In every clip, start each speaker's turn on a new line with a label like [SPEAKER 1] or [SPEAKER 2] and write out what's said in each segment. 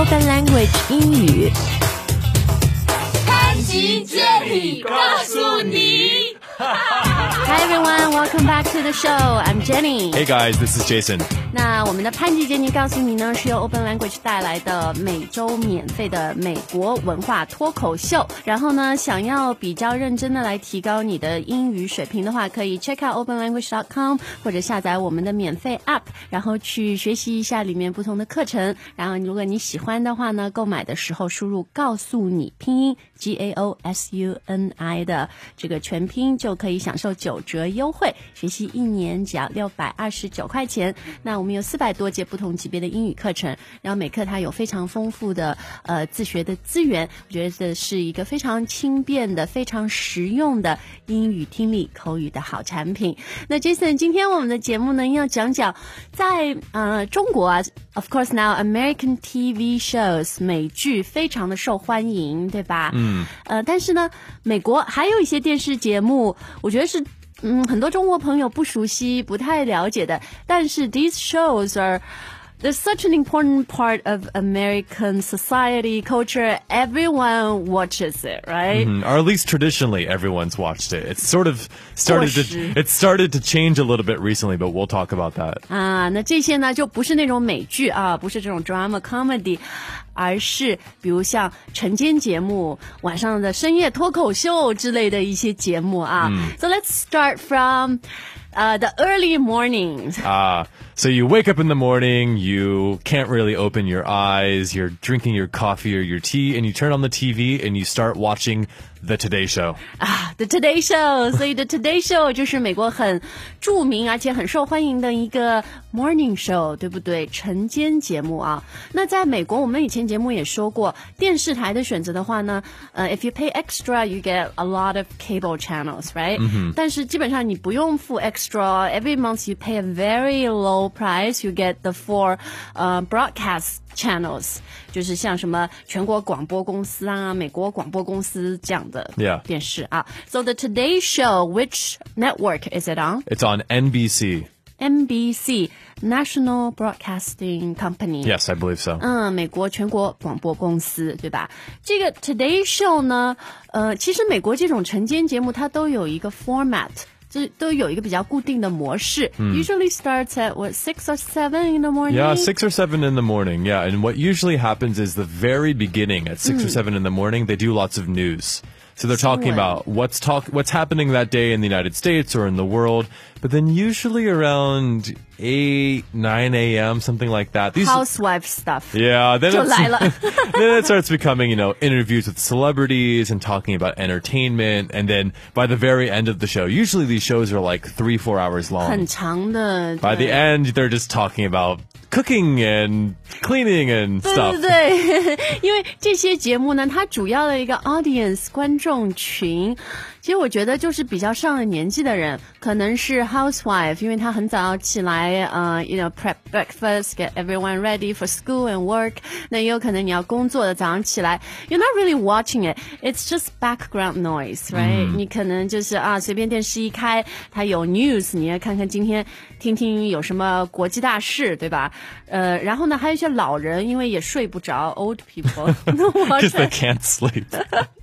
[SPEAKER 1] Open Language 英语。
[SPEAKER 2] 潘吉接力告诉你。
[SPEAKER 1] Hi everyone, welcome back to the show. I'm Jenny.
[SPEAKER 3] Hey guys, this is Jason.
[SPEAKER 1] 那我们的潘吉杰尼告诉你呢，是由 Open Language 带来的每周免费的美国文化脱口秀。然后呢，想要比较认真的来提高你的英语水平的话，可以 check out openlanguage.com 或者下载我们的免费 app，然后去学习一下里面不同的课程。然后如果你喜欢的话呢，购买的时候输入告诉你拼音 G A O S U N I 的这个全拼，就可以享受九折优惠。学习一年只要六百二十九块钱。那我们有四百多节不同级别的英语课程，然后每课它有非常丰富的呃自学的资源，我觉得这是一个非常轻便的、非常实用的英语听力口语的好产品。那 Jason，今天我们的节目呢要讲讲在呃中国啊，of course now American TV shows 美剧非常的受欢迎，对吧？嗯。呃，但是呢，美国还有一些电视节目，我觉得是。嗯，很多中国朋友不熟悉、不太了解的，但是 these shows are they're such an important part of American society, culture. Everyone watches it, right?
[SPEAKER 3] Mm, Or at least traditionally, everyone's watched it. It's sort of started to
[SPEAKER 1] Course.
[SPEAKER 3] it started to change a little bit recently, but we'll talk about that.
[SPEAKER 1] 啊，那这些呢就不是那种美剧啊，不是这种 drama comedy， 而是比如像晨间节目、晚上的深夜脱口秀之类的一些节目啊。So let's start from. Uh, the early mornings.
[SPEAKER 3] Ah, so you wake up in the morning, you can't really open your eyes, you're drinking your coffee or your tea, and you turn on the TV and you start watching the Today Show.
[SPEAKER 1] 啊，The Today Show，所以 The Today Show 就是美国很着名而且很受欢迎的一个 morning show，对不对？晨间节目啊。那在美国，我们以前节目也说过，电视台的选择的话呢，呃，if you pay extra，you get a lot of cable channels，right？、但是基本上你不用付 extra，every month you pay a very low price，you get the four 呃 broadcast。 channels 就是像什么全国广播公司啊、美国广播公司这样的
[SPEAKER 3] Yeah.
[SPEAKER 1] 电视啊。So the Today Show, which network is it on?
[SPEAKER 3] It's on NBC.
[SPEAKER 1] NBC, National Broadcasting Company.
[SPEAKER 3] Yes, I believe so.
[SPEAKER 1] 嗯，美国全国广播公司，对吧？这个 Today Show 呢，呃，其实美国这种晨间节目它都有一个 format。 就都有一个比较固定的模式、u s u a l l y starts at what six or seven in the morning.
[SPEAKER 3] Yeah, six or seven in the morning. Yeah, and what usually happens is the very beginning at six or seven in the morning, they do lots of news. So they're talking
[SPEAKER 1] Somewhere.
[SPEAKER 3] about what's talk what's happening that day in the United States or in the world. But then usually around eight, nine a.m. something like that. These
[SPEAKER 1] Housewife stuff.
[SPEAKER 3] yeah, then
[SPEAKER 1] 就
[SPEAKER 3] it's,
[SPEAKER 1] 来了。
[SPEAKER 3] then it starts becoming, you know, interviews with celebrities and talking about entertainment. And then by the very end of the show, usually these shows are like three, four hours long.
[SPEAKER 1] 很长的。
[SPEAKER 3] By the
[SPEAKER 1] 对
[SPEAKER 3] end, they're just talking about cooking and cleaning and
[SPEAKER 1] 对
[SPEAKER 3] stuff.
[SPEAKER 1] 对对，因为这些节目呢，它主要的一个 audience 观众群，其实我觉得就是比较上了年纪的人，可能是 housewife，因为他很早起来，呃，you know prep breakfast, get everyone ready for school and work。那也有可能你要工作的，早上起来，you're not really watching it, it's just background noise, right？、你可能就是啊，随便电视一开，它有 news，你要看看今天听听有什么国际大事，对吧？呃，然后呢，还有一些老人，因为也睡不着，old people，那我
[SPEAKER 3] Because they can't sleep.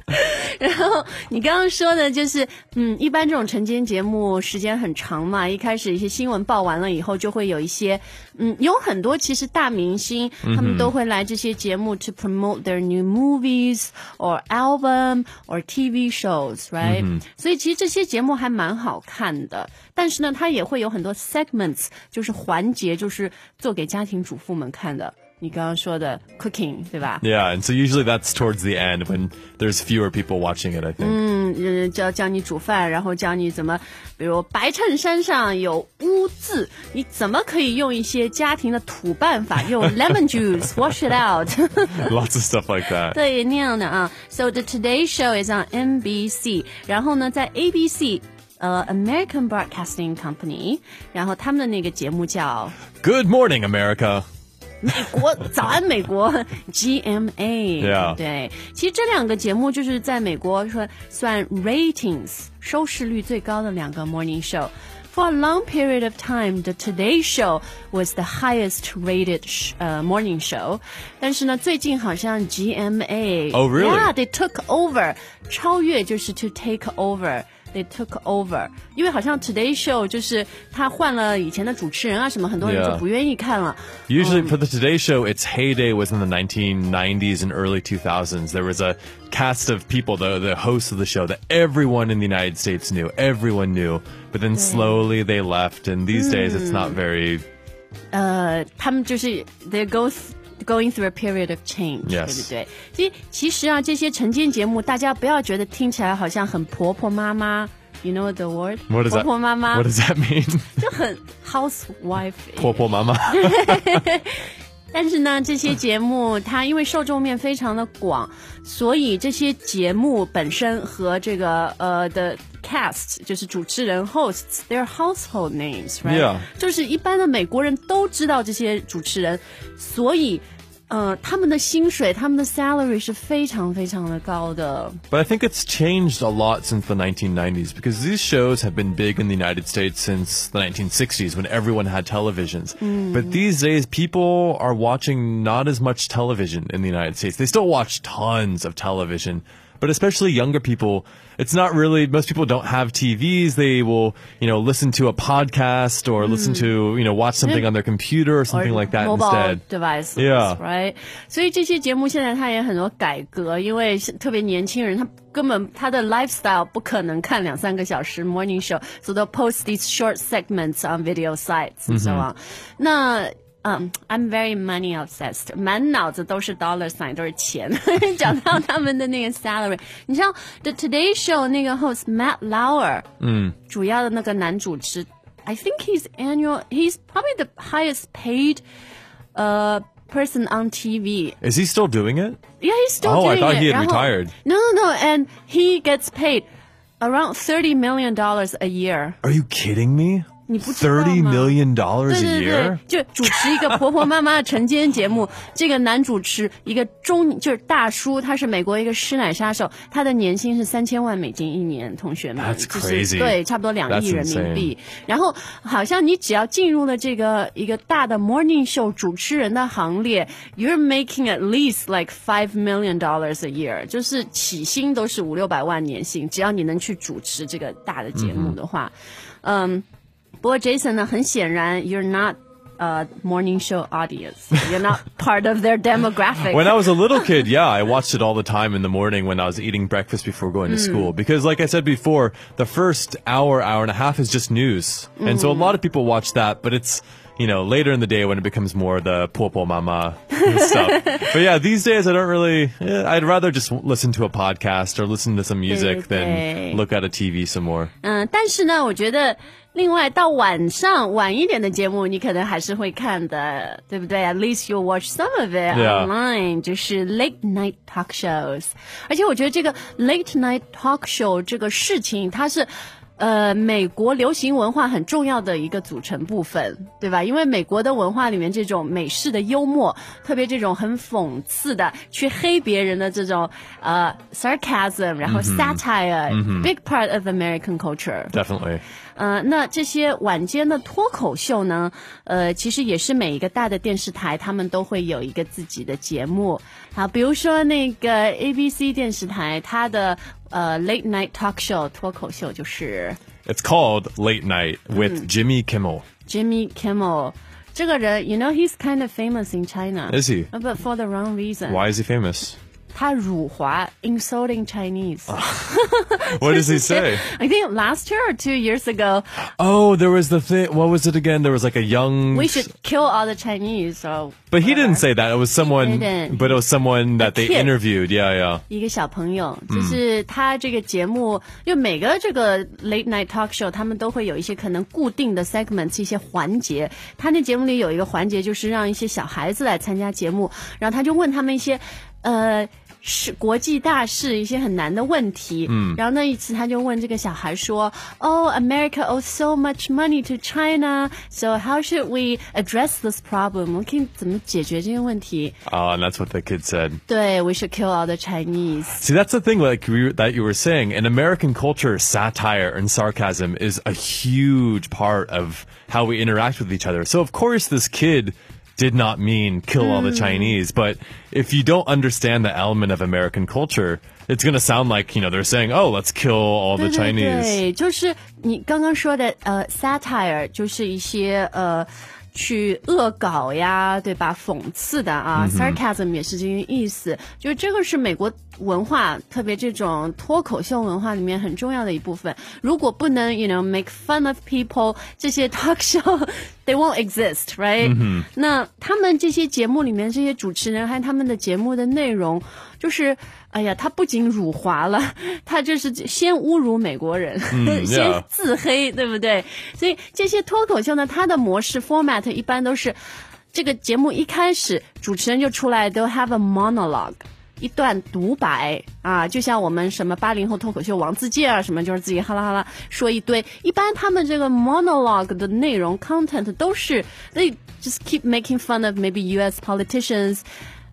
[SPEAKER 1] 然后你刚刚说的就是，嗯，一般这种晨间节目时间很长嘛，一开始一些新闻报完了以后，就会有一些，嗯，有很多其实大明星，他们都会来这些节目 to promote their new movies or album or TV shows，right？、所以其实这些节目还蛮好看的，但是呢，它也会有很多 segments，就是环节，就是做给家庭主妇们看的。你刚刚说的 cooking，对吧？
[SPEAKER 3] Yeah, and so usually that's towards the end when there's fewer people watching it, I think.
[SPEAKER 1] 嗯，教教你煮饭，然后教你怎么，比如白衬衫上有污渍，你怎么可以用一些家庭的土办法，用 lemon juice wash it out，
[SPEAKER 3] Lots of stuff like that.
[SPEAKER 1] 对那样的啊。So the Today Show is on NBC，然后呢，在 ABC。呃、a m e r i c a n Broadcasting Company，然后他们的那个节目叫
[SPEAKER 3] Good morning, America.
[SPEAKER 1] 美国早安美国 GMA，、
[SPEAKER 3] Yeah
[SPEAKER 1] 对，其实这两个节目就是在美国说算 ratings 收视率最高的两个 morning show。 For a long period of time, the Today Show was the highest rated sh- uh, morning show. 但是呢，最近好像 GMA
[SPEAKER 3] Oh, really?
[SPEAKER 1] Yeah, they took over. 超越就是 to take over. They took over，因为好像 Today Show 就是他换了以前的主持人啊什么，很多人
[SPEAKER 3] Yeah.
[SPEAKER 1] 就不愿意看了。
[SPEAKER 3] Usually
[SPEAKER 1] Um,
[SPEAKER 3] for the Today Show, its heyday was in the 1990s and early 2000s. There was a cast of people, the the hosts of the show, that everyone in the United States knew. Everyone knew. But then slowly they left, and these days it's not very.
[SPEAKER 1] 呃，他们就是 they go th going through a period of change，、
[SPEAKER 3] Yes
[SPEAKER 1] 对不对？其实其实啊，这些晨间节目，大家不要觉得听起来好像很婆婆妈妈，you know the word？
[SPEAKER 3] What does
[SPEAKER 1] 婆
[SPEAKER 3] that?
[SPEAKER 1] 婆妈妈
[SPEAKER 3] What does that mean?
[SPEAKER 1] 就很 housewife。
[SPEAKER 3] 婆婆妈妈。
[SPEAKER 1] 但是呢，这些节目它因为受众面非常的广，所以这些节目本身和这个呃的 cast 就是主持人 hosts，they're household names，right？、
[SPEAKER 3] Yeah
[SPEAKER 1] 就是一般的美国人都知道这些主持人，所以 uh,
[SPEAKER 3] but I think it's changed a lot since the 1990s because these shows have been big in the United States since the 1960s when everyone had televisions. Mm. But these days, people are watching not as much television in the United States. They still watch tons of television, but especially younger people it's not really, most people don't have TVs. They will, you know, listen to a podcast or listen to, you know, watch something on their computer or something like that
[SPEAKER 1] mobile
[SPEAKER 3] instead.
[SPEAKER 1] devices,
[SPEAKER 3] Yeah.
[SPEAKER 1] right? 所以这些节目现在它也很多改革，因为是特别年轻人，他根本他的 lifestyle 不可能看两三个小时 morning show，so they'll post these short segments on video sites and so on。那 嗯、um,，I'm very money obsessed，满脑子都是 dollar sign，都是钱。讲到他们的那个 salary，你像 The Today Show 那个 host Matt Lauer，嗯，主要的那个男主持，I think he's annual, he's probably the highest paid, uh, person on TV.
[SPEAKER 3] Is he still doing it?
[SPEAKER 1] Yeah, he's still
[SPEAKER 3] Oh, I
[SPEAKER 1] doing
[SPEAKER 3] thought
[SPEAKER 1] it.
[SPEAKER 3] he had
[SPEAKER 1] 然后
[SPEAKER 3] retired.
[SPEAKER 1] No, no, no, and he gets paid around thirty million dollars a year.
[SPEAKER 3] Are you kidding me?
[SPEAKER 1] 你不知道吗
[SPEAKER 3] ？$30 million
[SPEAKER 1] 对
[SPEAKER 3] a
[SPEAKER 1] 对
[SPEAKER 3] year?
[SPEAKER 1] 对，就主持一个婆婆妈妈的晨间节目。这个男主持一个中就是大叔，他是美国一个师奶杀手，他的年薪是三千万美金一年，同学们
[SPEAKER 3] That's
[SPEAKER 1] 就是
[SPEAKER 3] crazy.
[SPEAKER 1] 对，差不多两亿
[SPEAKER 3] That's
[SPEAKER 1] 人民币。然后好像你只要进入了这个一个大的 morning show 主持人的行列，you're making at least like five million dollars a year，就是起薪都是五六百万年薪，只要你能去主持这个大的节目的话，嗯。不过 Jason 呢，很显然 you're not a morning show audience. You're not part of their demographic.
[SPEAKER 3] When I was a little kid, yeah, I watched it all the time in the morning when I was eating breakfast before going to school. Because, like I said before, the first hour, hour and a half is just news. And so a lot of people watch that, but it's, you know, later in the day when it becomes more the popo mama stuff. But yeah, these days I don't really, eh, I'd rather just listen to a podcast or listen to some music
[SPEAKER 1] Okay.
[SPEAKER 3] than look at a TV some more.
[SPEAKER 1] 嗯，但是呢，我觉得另外到晚上晚一点的节目，你可能还是会看的，对不对？At least you watch some of it
[SPEAKER 3] Yeah.
[SPEAKER 1] online，就是 late night talk shows。而且我觉得这个 late night talk show 这个事情，它是。 呃，美国流行文化很重要的一个组成部分，对吧？因为美国的文化里面这种美式的幽默，特别这种很讽刺的去黑别人的这种呃 sarcasm，然后 satire，big part of American culture。呃，那这些晚间的脱口秀呢，呃，其实也是每一个大的电视台，他们都会有一个自己的节目。好，比如说那个 ABC 电视台，它的呃 Late Night Talk Show 脱口秀就是
[SPEAKER 3] It's called Late Night with Jimmy Kimmel.
[SPEAKER 1] Jimmy Kimmel。这个人，you know he's kind of famous in China.
[SPEAKER 3] Is he?
[SPEAKER 1] But for the wrong reason.
[SPEAKER 3] Why is he famous?
[SPEAKER 1] 他辱华，insulting Chinese.
[SPEAKER 3] What does he say?
[SPEAKER 1] I think last year or two years ago,
[SPEAKER 3] Oh, there was the thing. What was it again? There was like a young.
[SPEAKER 1] we should kill all the Chinese. So
[SPEAKER 3] But he didn't say that. It was someone.
[SPEAKER 1] didn't.
[SPEAKER 3] But it was someone that they
[SPEAKER 1] kid.
[SPEAKER 3] interviewed. Yeah, yeah.
[SPEAKER 1] 一个小朋友，就是他这个节目，因为每个这个 late night talk show，他们都会有一些可能固定的 segments，一些环节。他那节目里有一个环节，就是让一些小孩子来参加节目，然后他就问他们一些，呃。 是国际大事，一些很难的问题。嗯，然后那一次他就问这个小孩说：“Oh, America owes so much money to China, so how should we address this problem？我们可以怎么解决这些问题
[SPEAKER 3] Oh, and that's what the kid said.？”
[SPEAKER 1] 对，We should kill all the Chinese。
[SPEAKER 3] See, that's the thing, like we, that you were saying. In American culture, satire and sarcasm is a huge part of how we interact with each other. So, of course, this kid did not mean kill all the Chinese. But if you don't understand the element of American culture, it's going to sound like, you know, they're saying, oh, let's kill all the
[SPEAKER 1] 对对
[SPEAKER 3] Chinese.
[SPEAKER 1] 对，就是你刚刚说的呃，satire 就是一些呃。去恶搞呀，对吧？讽刺的啊、s a r c a s m 也是这个意思。就是这个是美国 文化，特别这种脱口秀文化里面很重要的一部分。如果不能，you know make fun of people，这些 talk show they won't exist，right？、那他们这些节目里面这些主持人还有他们的节目的内容，就是哎呀，他不仅辱华了，他就是先侮辱美国人，先自黑，对不对？所以这些脱口秀呢，它的模式 format 一般都是这个节目一开始主持人就出来都 have a monologue。一段独白啊，就像我们什么八零后脱口秀王自健啊，什么就是自己哈啦哈啦说一堆。一般他们这个 monologue 的内容 content 都是 they just keep making fun of maybe U.S. politicians，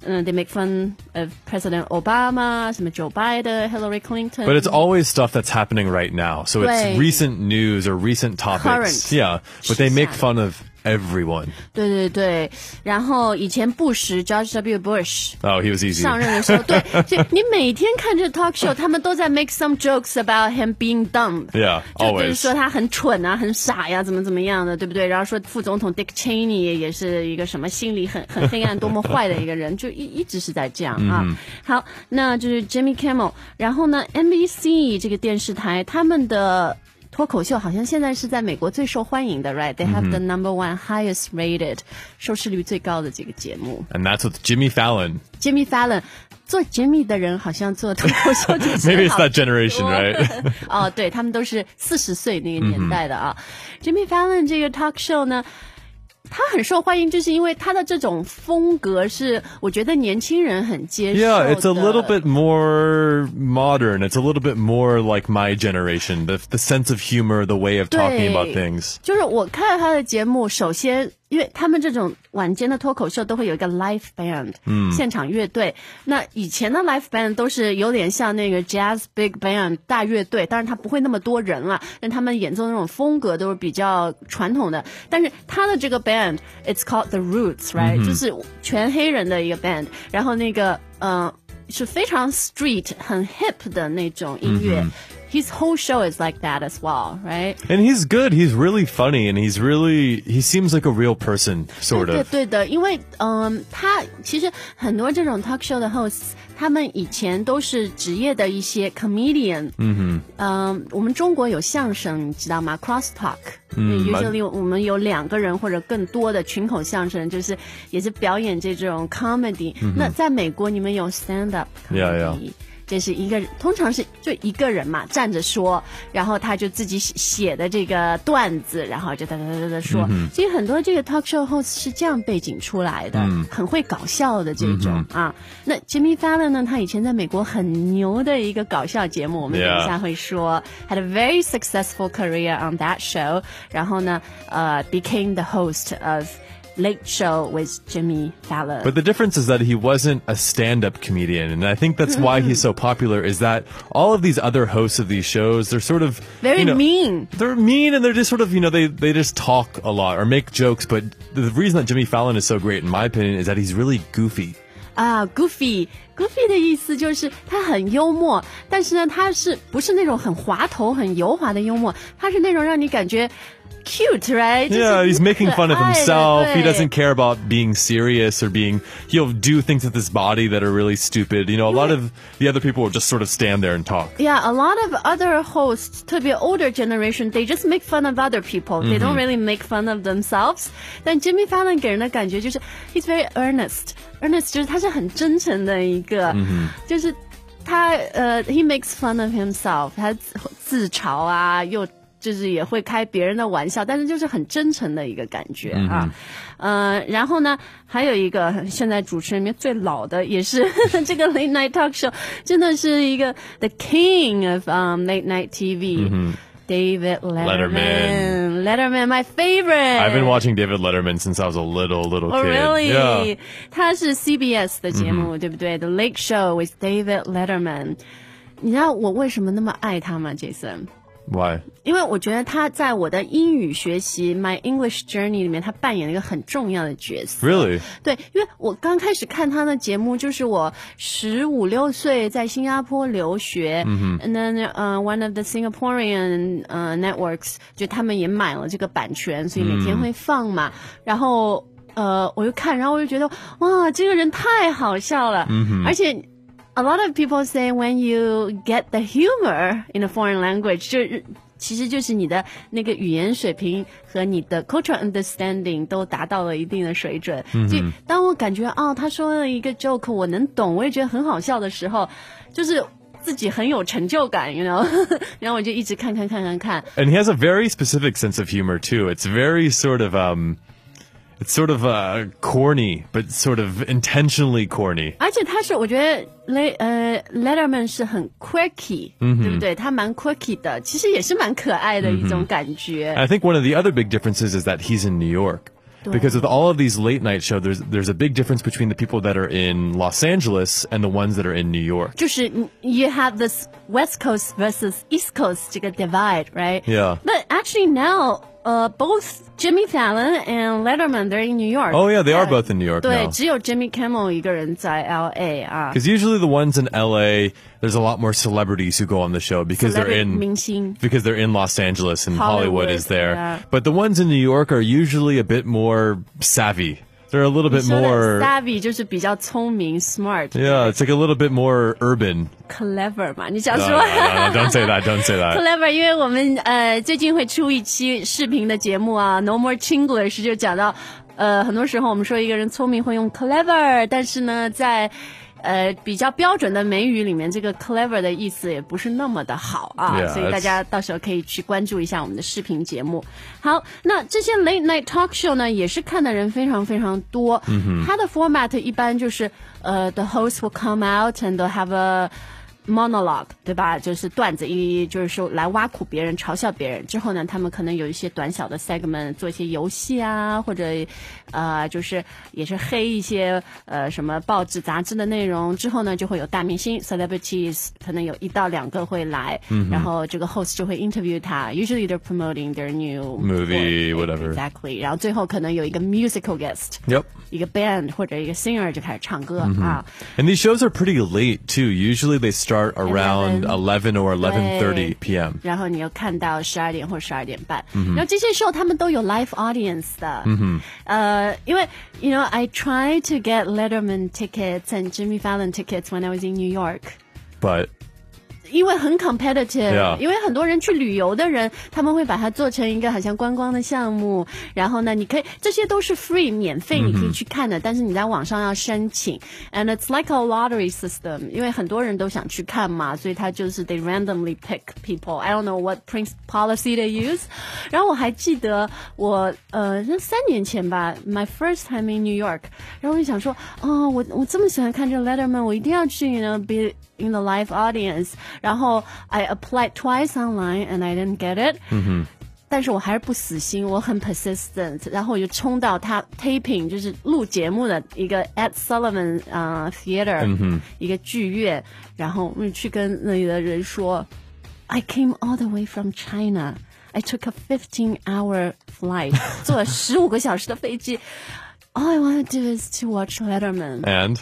[SPEAKER 1] 嗯，they make fun of President Obama，什么 Joe Biden，Hillary Clinton。
[SPEAKER 3] But it's always stuff that's happening right now. So it's
[SPEAKER 1] Right.
[SPEAKER 3] recent news or recent topics.
[SPEAKER 1] Current.
[SPEAKER 3] Yeah. But they make
[SPEAKER 1] 时下。
[SPEAKER 3] fun of everyone.
[SPEAKER 1] 对对对，然后以前布什 George W. Bush。
[SPEAKER 3] Oh, he was easy.
[SPEAKER 1] 上任的时候，对，就你每天看这 talk show，他们都在 make some jokes about him being dumb。
[SPEAKER 3] Yeah,
[SPEAKER 1] 就就是
[SPEAKER 3] always.
[SPEAKER 1] 说他很蠢啊，很傻呀，怎么怎么样的，对不对？然后说副总统 Dick Cheney 也是一个什么心里很很黑暗、多么坏的一个人，就一一直是在这样啊。好，那就是 Jimmy Kimmel，然后呢，NBC 这个电视台他们的。 脱口秀好像现在是在美国最受欢迎的，right？They have the number one highest rated，收视率最高的这个节目。
[SPEAKER 3] And that's with Jimmy Fallon.
[SPEAKER 1] Jimmy Fallon 做 Jimmy 的人好像做脱口秀主持
[SPEAKER 3] Maybe it's that generation, right?
[SPEAKER 1] 哦，对他们都是四十岁那个年代的啊。Jimmy Fallon 这个 talk show 呢，他很受欢迎，就是因为他的这种风格是我觉得年轻人很接受的。
[SPEAKER 3] Yeah, it's a little bit more modern. It's a little bit more like my generation. The the sense of humor, the way of talking about things.
[SPEAKER 1] 就是我看他的节目，首先，因为他们这种晚间的脱口秀都会有一个 live band，嗯，现场乐队。那以前的 live band 都是有点像那个 jazz big band 大乐队，当然他不会那么多人了，但他们演奏那种风格都是比较传统的。但是他的这个 band，it's called the Roots，right？、就是全黑人的一个 band，然后那个呃是非常 street 很 hip 的那种音乐。His whole show is like that as well, right?
[SPEAKER 3] And he's good. He's really funny and he's really he seems like a real person, sort
[SPEAKER 1] 对
[SPEAKER 3] of.
[SPEAKER 1] 对的，因为嗯，他其实很多这种 talk show 的 hosts，他们以前都是职业的一些 comedian。嗯哼。嗯，我们中国有相声，你知道吗？Cross talk。嗯。usually 我们有两个人或者更多的群口相声，就是也是表演这种 comedy。那在美国，你们有 stand up
[SPEAKER 3] Yeah, yeah.
[SPEAKER 1] comedy。 这是一个人，通常是就一个人嘛，站着说，然后他就自己写写的这个段子，然后就哒哒哒哒哒说。所以很多这个 talk show host 是这样背景出来的，很会搞笑的这种、啊。那 Jimmy Fallon 呢，他以前在美国很牛的一个搞笑节目，我们等一下会说。Had a very successful career on that show，然后呢，呃，became the host of Late Show with Jimmy Fallon。
[SPEAKER 3] But the difference is that he wasn't a stand-up comedian, and I think that's why he's so popular. Is that all of these other hosts of these shows, they're sort of
[SPEAKER 1] Very
[SPEAKER 3] you know,
[SPEAKER 1] mean.
[SPEAKER 3] They're mean, and they're just sort of you know they they just talk a lot or make jokes. But the reason that Jimmy Fallon is so great, in my opinion, is that he's really goofy.
[SPEAKER 1] 啊，goofy，goofy 的意思就是他很幽默，但是呢，他是不是那种很滑头、很油滑的幽默？他是那种让你感觉 cute，right？
[SPEAKER 3] Yeah, he's making fun of
[SPEAKER 1] 可爱的
[SPEAKER 3] himself. He
[SPEAKER 1] 对
[SPEAKER 3] doesn't care about being serious or being, he'll do things with his body that are really stupid. You know, a lot of the other people will just sort of stand there and talk.
[SPEAKER 1] Yeah, a lot of other hosts, 特别 older generation, they just make fun of other people. They don't really make fun of themselves. 但 Jimmy Fallon 给人的感觉就是 he's very earnest. Earnest 就是他是很真诚的一个，就是他呃 he makes fun of himself. 他自自嘲啊，又 就是也会开别人的玩笑，但是就是很真诚的一个感觉啊。呃，然后呢，还有一个现在主持人里面最老的，也是这个 late night talk show，真的是一个 the king of um late night TV。David Letterman. Letterman, my favorite.
[SPEAKER 3] I've been watching David Letterman since I was a little, little
[SPEAKER 1] Oh,
[SPEAKER 3] kid.
[SPEAKER 1] really?
[SPEAKER 3] Yeah.
[SPEAKER 1] 他是 CBS 的节目，对不对？The Late Show with David Letterman。你知道我为什么那么爱他吗，Jason？
[SPEAKER 3] Why?
[SPEAKER 1] 因为我觉得他在我的英语学习 My English Journey 里面，他扮演了一个很重要的角色。
[SPEAKER 3] Really?
[SPEAKER 1] 对，因为我刚开始看他的节目，就是我十五六岁在新加坡留学，嗯，and then 呃、one of the Singaporean 呃、networks 就他们也买了这个版权，所以每天会放嘛，然后呃我就看，然后我就觉得哇，这个人太好笑了，嗯、而且。A lot of people say when you get the humor in a foreign language，就是其实就是你的那个语言水平和你的 cultural understanding 都达到了一定的水准。所以当我感觉哦，他说了一个 joke 我能懂，我也觉得很好笑的时候，就是自己很有成就感，you know，然后我就一直看看看看看。
[SPEAKER 3] And he has a very specific sense of humor too. It's very sort of um it's sort of uh corny, but sort of intentionally corny.
[SPEAKER 1] 而且他是，我觉得 Le 呃 Letterman 是很 quirky，、对不对？他蛮 quirky 的，其实也是蛮可爱的一种感觉。
[SPEAKER 3] I think one of the other big differences is that he's in New York. Because with all of these late night shows, there's there's a big difference between the people that are in Los Angeles and the ones that are in New York.
[SPEAKER 1] 就是你 you have this West Coast versus East Coast 这个 divide, right?
[SPEAKER 3] Yeah.
[SPEAKER 1] But actually now, uh, both Jimmy Fallon and Letterman they're in New York.
[SPEAKER 3] Oh yeah, they are both in New York
[SPEAKER 1] 对，
[SPEAKER 3] now.
[SPEAKER 1] 只有 Jimmy Kimmel 一个人在 L.A. 啊。
[SPEAKER 3] Because usually the ones in LA, there's a lot more celebrities who go on the show because they're
[SPEAKER 1] Celebrity
[SPEAKER 3] in
[SPEAKER 1] 明星
[SPEAKER 3] because they're in Los Angeles and Hollywood,
[SPEAKER 1] Hollywood,
[SPEAKER 3] is there.
[SPEAKER 1] yeah.
[SPEAKER 3] But the ones in New York are usually a bit more savvy. They're a little bit more
[SPEAKER 1] savvy 就是比较聪明 smart
[SPEAKER 3] Yeah, it's like a little bit more urban.
[SPEAKER 1] clever 嘛，你想说
[SPEAKER 3] don't say that. Don't say that.
[SPEAKER 1] clever，因为我们呃最近会出一期视频的节目啊，No More Chinglish 就讲到，呃，很多时候我们说一个人聪明会用 clever，但是呢，在呃比较标准的美语里面，这个 clever 的意思也不是那么的好啊
[SPEAKER 3] Yeah,
[SPEAKER 1] 所以大家到时候可以去关注一下我们的视频节目。好，那这些 late night talk show 呢，也是看的人非常非常多。嗯、它的 format 一般就是呃，the host will come out and they'll have a monologue，对吧？就是段子一，就是说来挖苦别人、嘲笑别人。之后呢，他们可能有一些短小的 segment，做一些游戏啊，或者呃，就是也是黑一些呃什么报纸、杂志的内容。之后呢，就会有大明星 celebrities，可能有一到两个会来，然后这个 host 就会 interview 他。Usually they're promoting their new
[SPEAKER 3] Movie, whatever.
[SPEAKER 1] Exactly，然后最后可能有一个 musical guest，
[SPEAKER 3] Yep.
[SPEAKER 1] 一个 band 或者一个 singer 就开始唱歌、啊。
[SPEAKER 3] And these shows are pretty late too. Usually they start around
[SPEAKER 1] 11
[SPEAKER 3] 11 or 11:30
[SPEAKER 1] 对
[SPEAKER 3] p.m.
[SPEAKER 1] 然后你又看到十二点或十二点半，然后这些 show 他们都有 live audience 的，嗯呃，因为 you know I try to get Letterman tickets and Jimmy Fallon tickets when I was in New York。
[SPEAKER 3] But
[SPEAKER 1] 因为很 competitive，、
[SPEAKER 3] Yeah.
[SPEAKER 1] 因为很多人去旅游的人，他们会把它做成一个好像观光的项目，然后呢，你可以这些都是 free 免费，你可以去看的，但是你在网上要申请，and it's like a lottery system，因为很多人都想去看嘛，所以他就是 they randomly pick people。I don't know what prince policy they use。然后我还记得我呃，那三年前吧，my first time in New York，然后我就想说，哦，我我这么喜欢看这个 Letterman，我一定要去呢，be in the live audience。然后 I applied twice online and I didn't get it。嗯但是我还是不死心，我很 persistent，然后我就冲到他 taping，就是录节目的一个 Ed Sullivan 啊、theater，、一个剧院，然后我就去跟那里的人说，I came all the way from China。I took a 15-hour flight，坐了十五个小时的飞机。All I want to do is to watch Letterman。
[SPEAKER 3] and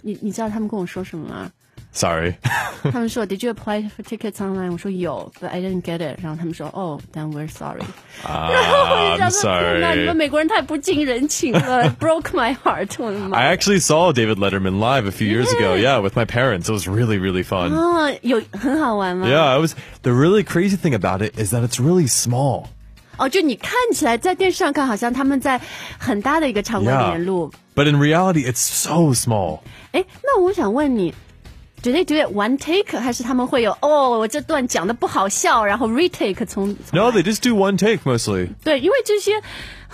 [SPEAKER 1] 你你知道他们跟我说什么吗？
[SPEAKER 3] sorry.
[SPEAKER 1] 他们说 Did you apply for tickets online？我说有，but I didn't get it。然后他们说哦、oh,，then we're sorry。
[SPEAKER 3] Ah,
[SPEAKER 1] 我就
[SPEAKER 3] I'm
[SPEAKER 1] 想说天哪，你们
[SPEAKER 3] sorry.
[SPEAKER 1] 美国人太不近人情了，broke my heart。我的妈
[SPEAKER 3] I actually saw David Letterman live a few years ago. Yeah, with my parents. It was really really fun.
[SPEAKER 1] 啊，有很好玩吗？
[SPEAKER 3] Yeah, it was the really crazy thing about it is that it's really small.
[SPEAKER 1] 哦，就你看起来在电视上看，好像他们在很大的一个场馆里
[SPEAKER 3] Yeah.
[SPEAKER 1] 面录。
[SPEAKER 3] But in reality, it's so small.
[SPEAKER 1] 哎，那我想问你， Do they do it one take？还是他们会有哦，我这段讲的不好笑，然后 retake 从
[SPEAKER 3] No, they just do one take mostly.
[SPEAKER 1] 对，因为这些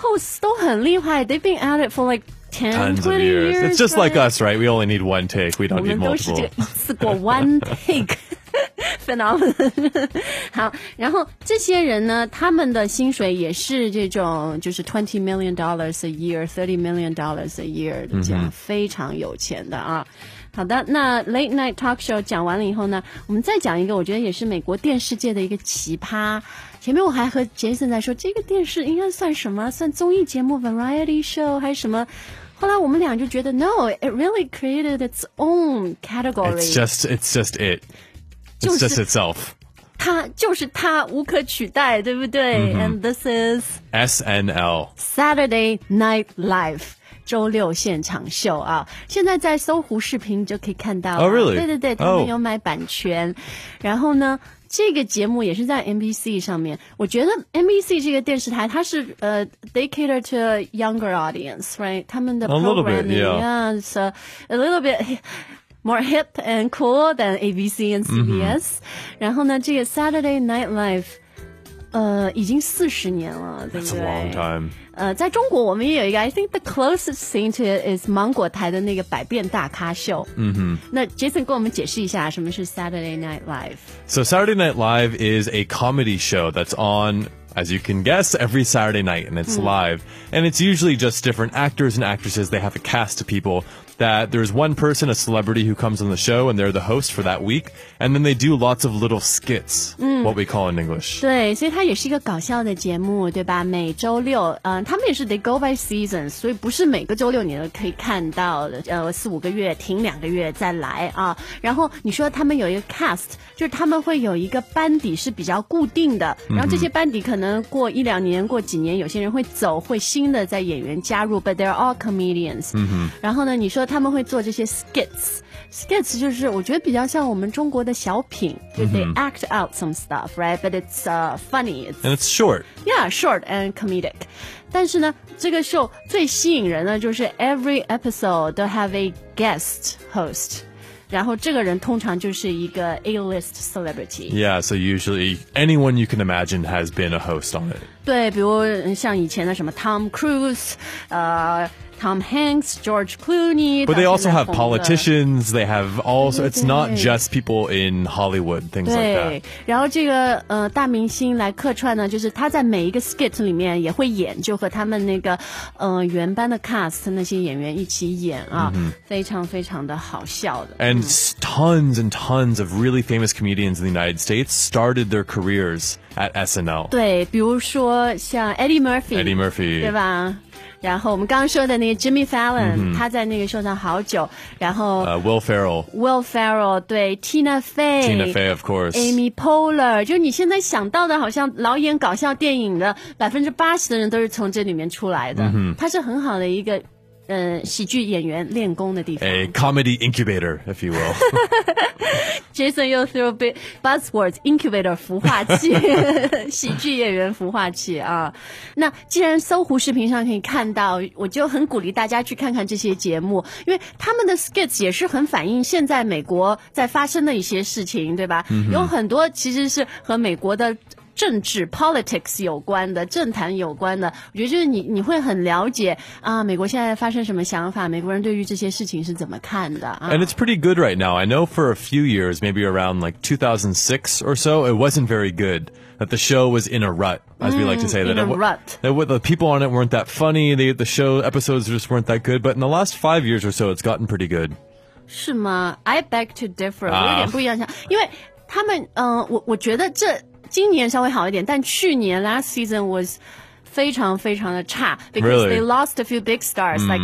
[SPEAKER 1] hosts 都很厉害，they've been at it for like ten,
[SPEAKER 3] Tons of
[SPEAKER 1] twenty
[SPEAKER 3] years.
[SPEAKER 1] years.
[SPEAKER 3] It's just like
[SPEAKER 1] right?
[SPEAKER 3] us, right? We only need one take. We
[SPEAKER 1] 我
[SPEAKER 3] don't need
[SPEAKER 1] 们都是这
[SPEAKER 3] multiple.
[SPEAKER 1] 个一次过 one take phenomenon。好，然后这些人呢，他们的薪水也是这种，就是 twenty million dollars a year, thirty million dollars a year 的这样、非常有钱的啊。 好的，那 late night talk show 讲完了以后呢，我们再讲一个，我觉得也是美国电视界的一个奇葩。前面我还和 Jason 在说，这个电视应该算什么？算综艺节目 variety show 还是什么？后来我们俩就觉得，no，it really created its own category。
[SPEAKER 3] It's just, it's just it. It's just itself.
[SPEAKER 1] 它就是它，无可取代，对不对、a n d this is
[SPEAKER 3] SNL.
[SPEAKER 1] Saturday Night Live。 周六现场秀啊，现在在搜狐视频就可以看到了。
[SPEAKER 3] Oh, really?
[SPEAKER 1] 对对对，他们
[SPEAKER 3] Oh.
[SPEAKER 1] 有买版权。然后呢，这个节目也是在 NBC 上面。我觉得 NBC 这个电视台，它是呃，they cater to a younger audience，right？他们的 programming
[SPEAKER 3] yeah.
[SPEAKER 1] it's a, a little bit more hip and cool than ABC and CBS、然后呢，这个 Saturday Night Live，呃，已经四十年了，对不
[SPEAKER 3] It's
[SPEAKER 1] 对
[SPEAKER 3] a long time.
[SPEAKER 1] 呃，在中国我们也有一个，I think the closest thing to it is 芒果台的那个百变大咖秀。嗯哼。那 Jason 跟我们解释一下什么是 Saturday Night Live。
[SPEAKER 3] So Saturday Night Live is a comedy show that's on, as you can guess, every Saturday night and it's live. And it's usually just different actors and actresses. They have a cast of people that there's one person, a celebrity who comes on the show and they're the host for that week. And then they do lots of little skits, what we call in English.
[SPEAKER 1] 对，所以它也是一个搞笑的节目，对吧？每周六，嗯、他们也是 they go by season，所以不是每个周六你都可以看到的，呃，四五个月停两个月再来啊。然后你说他们有一个 cast，就是他们会有一个班底是比较固定的，然后这些班底可能过一两年、过几年，有些人会走，会新的在演员加入，but they're all comedians。嗯哼。然后呢，你说 他们会做这些 skits。Skits 就是我觉得比较像我们中国的小品，就 they act out some stuff, right? But it's uh, funny. It's
[SPEAKER 3] And it's short.
[SPEAKER 1] yeah, short and comedic. 但是呢，这个 show 最吸引人的就是 every episode 都 have a guest host，然后这个人通常就是一个 A-list celebrity。
[SPEAKER 3] Yeah, so usually anyone you can imagine has been a host on it.
[SPEAKER 1] 对，比如嗯像以前的什么 Tom Cruise，呃 ，Tom Hanks、George Clooney。
[SPEAKER 3] But they
[SPEAKER 1] 到
[SPEAKER 3] also
[SPEAKER 1] 现在
[SPEAKER 3] have
[SPEAKER 1] 红的
[SPEAKER 3] politicians, they have also, it's not
[SPEAKER 1] Yeah.
[SPEAKER 3] just people in Hollywood, things like
[SPEAKER 1] 对
[SPEAKER 3] that.，
[SPEAKER 1] 然后这个呃大明星来客串呢，就是他在每一个 skit 里面也会演，就和他们那个呃原班的 cast 那些演员一起演啊，非常非常的好笑的。
[SPEAKER 3] And s tons and tons of really famous comedians in the United States started their careers at SNL.
[SPEAKER 1] 对，比如说像 Eddie Murphy，
[SPEAKER 3] Eddie Murphy
[SPEAKER 1] 对吧？ 然后我们刚刚说的那个 Jimmy Fallon，、他在那个秀上好久，然后
[SPEAKER 3] Uh, Will Ferrell,
[SPEAKER 1] Will Ferrell 对 Tina Fey。
[SPEAKER 3] Tina Fey, of course.
[SPEAKER 1] Amy Poehler，就你现在想到的，好像老演搞笑电影的百分之八十的人都是从这里面出来的。嗯、他是很好的一个呃喜剧演员练功的地方。
[SPEAKER 3] A comedy incubator, if you will.
[SPEAKER 1] Jason 又 throw big buzzwords incubator 孵化器，喜剧演员孵化器啊。那既然搜狐视频上可以看到，我就很鼓励大家去看看这些节目，因为他们的 skits 也是很反映现在美国在发生的一些事情，对吧？有很多其实是和美国的。政治 politics 有关的，政坛有关的，我觉得就是你你会很了解啊，美国现在发生什么想法，美国人对于这些事情是怎么看的啊？
[SPEAKER 3] And it's pretty good right now. I know for a few years, maybe around like 2006 or so, it wasn't very good. That the show was in a rut, as we like to say.
[SPEAKER 1] in
[SPEAKER 3] that
[SPEAKER 1] a
[SPEAKER 3] it, wa-
[SPEAKER 1] rut.
[SPEAKER 3] That what the people on it weren't that funny. They, the show episodes just weren't that good. But in the last five years or so, it's gotten pretty good.
[SPEAKER 1] 是吗？I beg to differ，、
[SPEAKER 3] 啊
[SPEAKER 1] 我有点不一样想，因为他们，嗯、我我觉得这 今年稍微好一点，但去年 last season was 非常非常的差，because
[SPEAKER 3] Really？
[SPEAKER 1] they lost a few big stars、like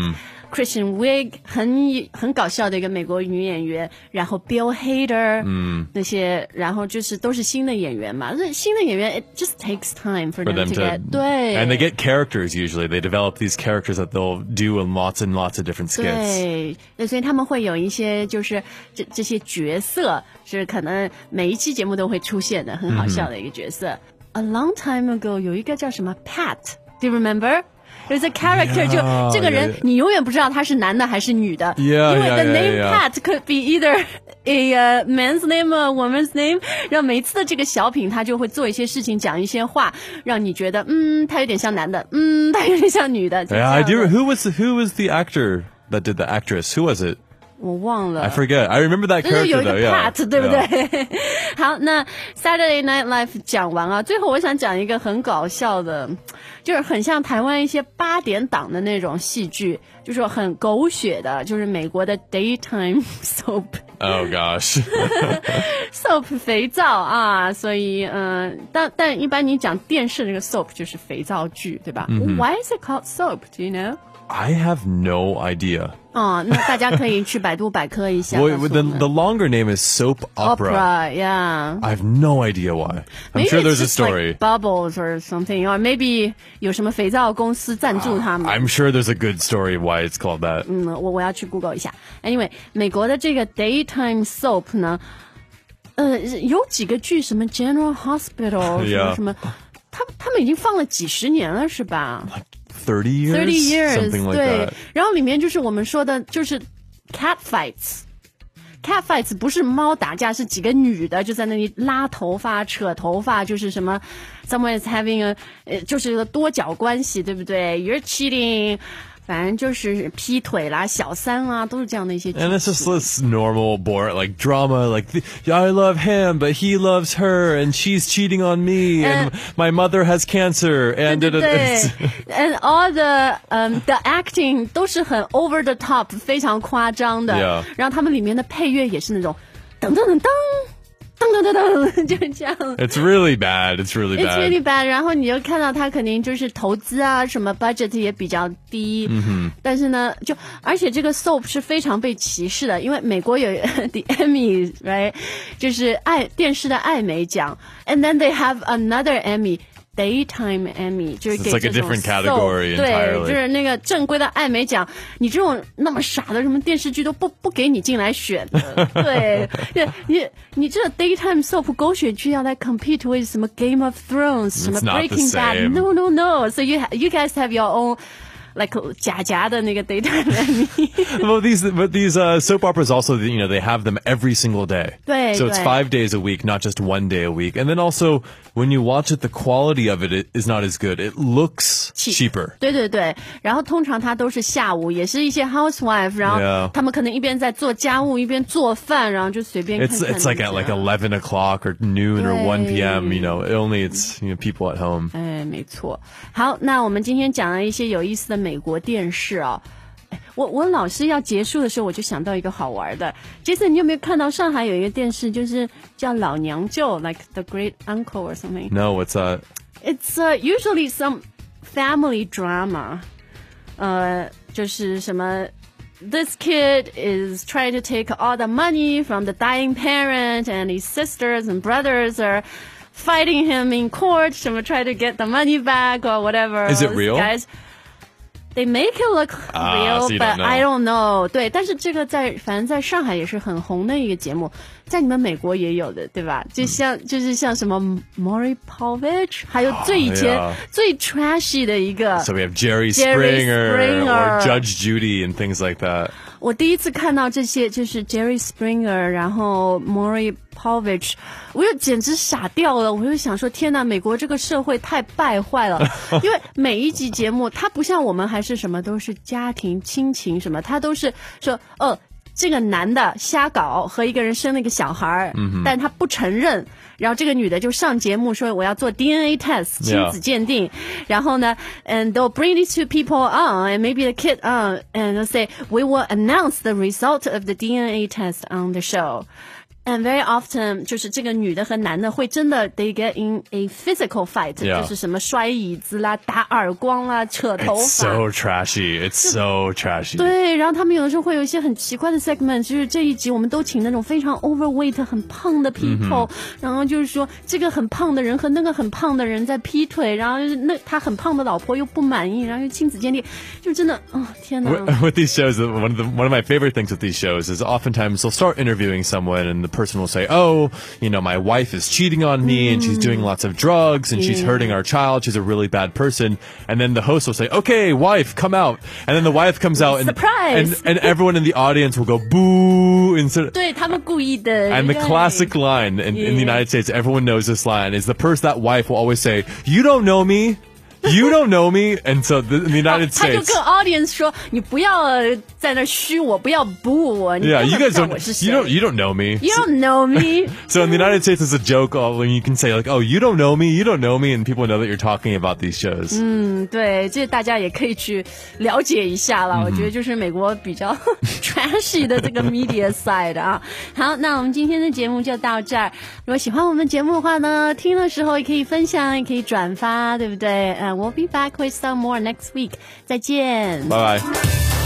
[SPEAKER 1] Kristen Wiig 很很搞笑的一个美国女演员，然后 Bill Hader，嗯，那些，然后就是都是新的演员嘛。那新的演员，it just takes time for,
[SPEAKER 3] for
[SPEAKER 1] them,
[SPEAKER 3] them
[SPEAKER 1] to get 对
[SPEAKER 3] ，and they get characters usually. They develop these characters that they'll do in lots and lots of different skits.
[SPEAKER 1] 对，那所以他们会有一些就是这这些角色是可能每一期节目都会出现的，很好笑的一个角色。Mm -hmm. A long time ago，有一个叫什么 Pat，do you remember？There's a character，、就
[SPEAKER 3] Yeah,
[SPEAKER 1] 这个人
[SPEAKER 3] yeah, yeah.
[SPEAKER 1] 你永远不知道他是男的还是女的
[SPEAKER 3] Yeah,
[SPEAKER 1] 因为
[SPEAKER 3] yeah,
[SPEAKER 1] the
[SPEAKER 3] yeah,
[SPEAKER 1] name
[SPEAKER 3] yeah.
[SPEAKER 1] Pat could be either a、uh, man's name or woman's name。然后每一次的这个小品，他就会做一些事情，讲一些话，让你觉得嗯，他有点像男的，嗯，他有点像女的。就
[SPEAKER 3] Yeah, I
[SPEAKER 1] 这样
[SPEAKER 3] do.
[SPEAKER 1] 的
[SPEAKER 3] Who was the, who was the actor that did the actress? Who was it?
[SPEAKER 1] 我忘了
[SPEAKER 3] I。forget. I remember that
[SPEAKER 1] 就是有
[SPEAKER 3] character
[SPEAKER 1] 一个
[SPEAKER 3] though. Yeah.
[SPEAKER 1] Pat，对不
[SPEAKER 3] Yeah.
[SPEAKER 1] 对？好，那 Saturday Night Live 讲完啊，最后我想讲一个很搞笑的，就是很像台湾一些八点档的那种戏剧，就是很狗血的，就是美国的 daytime soap。
[SPEAKER 3] Oh gosh.
[SPEAKER 1] soap 肥皂啊，所以嗯、呃但但一般你讲电视这个 soap 就是肥皂剧，对吧、w
[SPEAKER 3] 嗯
[SPEAKER 1] h y is it called soap? Do you know?
[SPEAKER 3] I have no idea.
[SPEAKER 1] 哦，那大家可以去百度百科一下。
[SPEAKER 3] Well,
[SPEAKER 1] 告诉
[SPEAKER 3] the
[SPEAKER 1] 我们
[SPEAKER 3] the longer name is soap opera.
[SPEAKER 1] yeah.
[SPEAKER 3] I have no idea why. I'm
[SPEAKER 1] Maybe
[SPEAKER 3] sure
[SPEAKER 1] it's
[SPEAKER 3] there's a
[SPEAKER 1] just like
[SPEAKER 3] story.
[SPEAKER 1] bubbles or something, or maybe 有什么肥皂公司赞助他们。
[SPEAKER 3] I'm sure there's a good story why it's called that.
[SPEAKER 1] 嗯，我我要去 Google 一下。Anyway，美国的这个 daytime soap 呢，呃，有几个剧，什么 General Hospital，什么
[SPEAKER 3] Yeah
[SPEAKER 1] 什么，他他们已经放了几十年了，是吧
[SPEAKER 3] 30
[SPEAKER 1] years?？Thirty
[SPEAKER 3] years，Something like
[SPEAKER 1] 对
[SPEAKER 3] that.。
[SPEAKER 1] 然后里面就是我们说的，就是 cat fights。cat fights 不是猫打架，是几个女的就在那里拉头发、扯头发，就是什么，someone is having a，呃，就是个多角关系，对不对？You're cheating，反正就是劈腿啦、小三啊，都是这样的一些剧
[SPEAKER 3] And it's just this normal, boring, like drama. Like, the, I love him, but he loves her, and she's cheating on me, and
[SPEAKER 1] Uh,
[SPEAKER 3] my mother has cancer, and
[SPEAKER 1] 对对
[SPEAKER 3] da- da-
[SPEAKER 1] 对
[SPEAKER 3] it's-
[SPEAKER 1] ，and all the 嗯、the acting 都是很 over the top，非常夸张的。
[SPEAKER 3] Yeah.
[SPEAKER 1] 然后他们里面的配乐也是那种噔噔噔噔 噔噔噔噔，就是这样。
[SPEAKER 3] it's really bad. It's really
[SPEAKER 1] It's
[SPEAKER 3] bad.
[SPEAKER 1] really bad。然后你就看到他肯定就是投资啊，什么 budget 也比较低。嗯哼。但是呢，就而且这个 soap 是非常被歧视的，因为美国有 the Emmy，right，就是爱电视的艾美奖，and then they have another Emmy。 Daytime Emmy 就是
[SPEAKER 3] It's
[SPEAKER 1] 给
[SPEAKER 3] like a
[SPEAKER 1] 这种
[SPEAKER 3] different
[SPEAKER 1] soap
[SPEAKER 3] category
[SPEAKER 1] 对，
[SPEAKER 3] entirely
[SPEAKER 1] 就是那个正规的艾美奖，你这种那么傻的什么电视剧都不不给你进来选的，对，对你你这 daytime soap 狗血剧要来 compete with 什么 Game of Thrones 什么
[SPEAKER 3] not the
[SPEAKER 1] Breaking Bad
[SPEAKER 3] same.
[SPEAKER 1] no no no so you ha- you guys have your own like 假假的那个 daytime Emmy
[SPEAKER 3] well, these but these uh, soap operas also, you know, they have them every single day.
[SPEAKER 1] 对，
[SPEAKER 3] So it's
[SPEAKER 1] 对。
[SPEAKER 3] five days a week, not just one day a week. And then also, when you watch it, the quality of it i- is not as good. It looks
[SPEAKER 1] cheap
[SPEAKER 3] cheaper.
[SPEAKER 1] 对对对，然后通常他都是下午，也是一些 housewife，然后
[SPEAKER 3] Yeah.
[SPEAKER 1] 他们可能一边在做家务，一边做饭，然后就随便看
[SPEAKER 3] It's
[SPEAKER 1] 看
[SPEAKER 3] it's like
[SPEAKER 1] 这
[SPEAKER 3] at like
[SPEAKER 1] 样
[SPEAKER 3] eleven o'clock or noon or one
[SPEAKER 1] Right.
[SPEAKER 3] p.m. You know, only it's you know people at home.
[SPEAKER 1] 哎，没错。好，那我们今天讲了一些有意思的 美国电视啊、哎我我老是要结束的时候，我就想到一个好玩的。Jason，你有没有看到上海有一个电视，就是叫老娘舅，like the Great Uncle or something？
[SPEAKER 3] No, what's that?
[SPEAKER 1] It's uh, usually some family drama. 呃，就是什么 This kid is trying to take all the money from the dying parent, and his sisters and brothers are fighting him in court. 什么 try to get the money back or whatever.
[SPEAKER 3] Is it
[SPEAKER 1] These
[SPEAKER 3] real?
[SPEAKER 1] Guys, they make it look
[SPEAKER 3] Ah,
[SPEAKER 1] real,
[SPEAKER 3] so you
[SPEAKER 1] but
[SPEAKER 3] don't know.
[SPEAKER 1] I don't know. 对，但是这个在反正在上海也是很红的一个节目，在你们美国也有的，对吧？就像、就是像什么 Maury Povich，还有最以前、
[SPEAKER 3] yeah.
[SPEAKER 1] 最 trashy 的一个。
[SPEAKER 3] So we have Jerry,
[SPEAKER 1] Jerry
[SPEAKER 3] Springer,
[SPEAKER 1] Springer.
[SPEAKER 3] or Judge Judy and things like that.
[SPEAKER 1] 我第一次看到这些，就是 Jerry Springer，然后 Maury Povich，我就简直傻掉了。我就想说，天呐，美国这个社会太败坏了。因为每一集节目，它不像我们还是什么都是家庭亲情什么，它都是说，哦，这个男的瞎搞，和一个人生了一个小孩儿，但他不承认。然后这个女的就上节目说我要做 DNA test 亲.子鉴定，然后呢，and they'll bring these two people on and maybe the kid on and they'll say we will announce the result of the DNA test on the show. And very often，就是这个女的和男的会真的 they get in a physical fight，、
[SPEAKER 3] Yeah.
[SPEAKER 1] 就是什么摔椅子啦、打耳光啦、扯头
[SPEAKER 3] It's
[SPEAKER 1] 发。
[SPEAKER 3] so trashy. It's so trashy.
[SPEAKER 1] 对，然后他们有的时候会有一些很奇怪的 segment，就是这一集我们都请那种非常 overweight 很胖的 people，、然后就是说这个很胖的人和那个很胖的人在劈腿，然后就是那他很胖的老婆又不满意，然后又亲子鉴定，就真的，哦天哪！
[SPEAKER 3] With with these shows, one of the one of my favorite things with these shows is oftentimes they'll start interviewing someone, and the person will say, "Oh, you know, my wife is cheating on me and she's doing lots of drugs and she's
[SPEAKER 1] Yeah.
[SPEAKER 3] hurting our child. She's a really bad person." And then the host will say, "Okay, wife, come out." And then the wife comes out and
[SPEAKER 1] Surprise.
[SPEAKER 3] and, and everyone in the audience will go boo instead.
[SPEAKER 1] 对他们故意的。
[SPEAKER 3] And the
[SPEAKER 1] 对
[SPEAKER 3] classic line in, in
[SPEAKER 1] Yeah.
[SPEAKER 3] the United States, everyone knows this line, is the person, that wife will always say, You don't know me. You don't know me. And so the, in the
[SPEAKER 1] 哦
[SPEAKER 3] United
[SPEAKER 1] 他就
[SPEAKER 3] States.
[SPEAKER 1] 跟 audience 说：“你不要呃在那虚我，不要 boo 我。你
[SPEAKER 3] Yeah,
[SPEAKER 1] 根
[SPEAKER 3] you
[SPEAKER 1] 本不
[SPEAKER 3] guys
[SPEAKER 1] 知道
[SPEAKER 3] don't,
[SPEAKER 1] 我是谁
[SPEAKER 3] you don't, you don't know me.
[SPEAKER 1] You don't know me.
[SPEAKER 3] So in the United States, it's a joke uh, when you can say like, "Oh, you don't know me, you don't know me," and people know that you're talking about these shows.
[SPEAKER 1] 嗯，对，这大家也可以去了解一下了。我觉得就是美国比较 trashy 的这个 media side 啊。好，那我们今天的节目就到这儿。如果喜欢我们节目的话呢，听的时候也可以分享，也可以转发，对不对？呃、 W e l l be back with some more next week。再见。
[SPEAKER 3] Bye bye.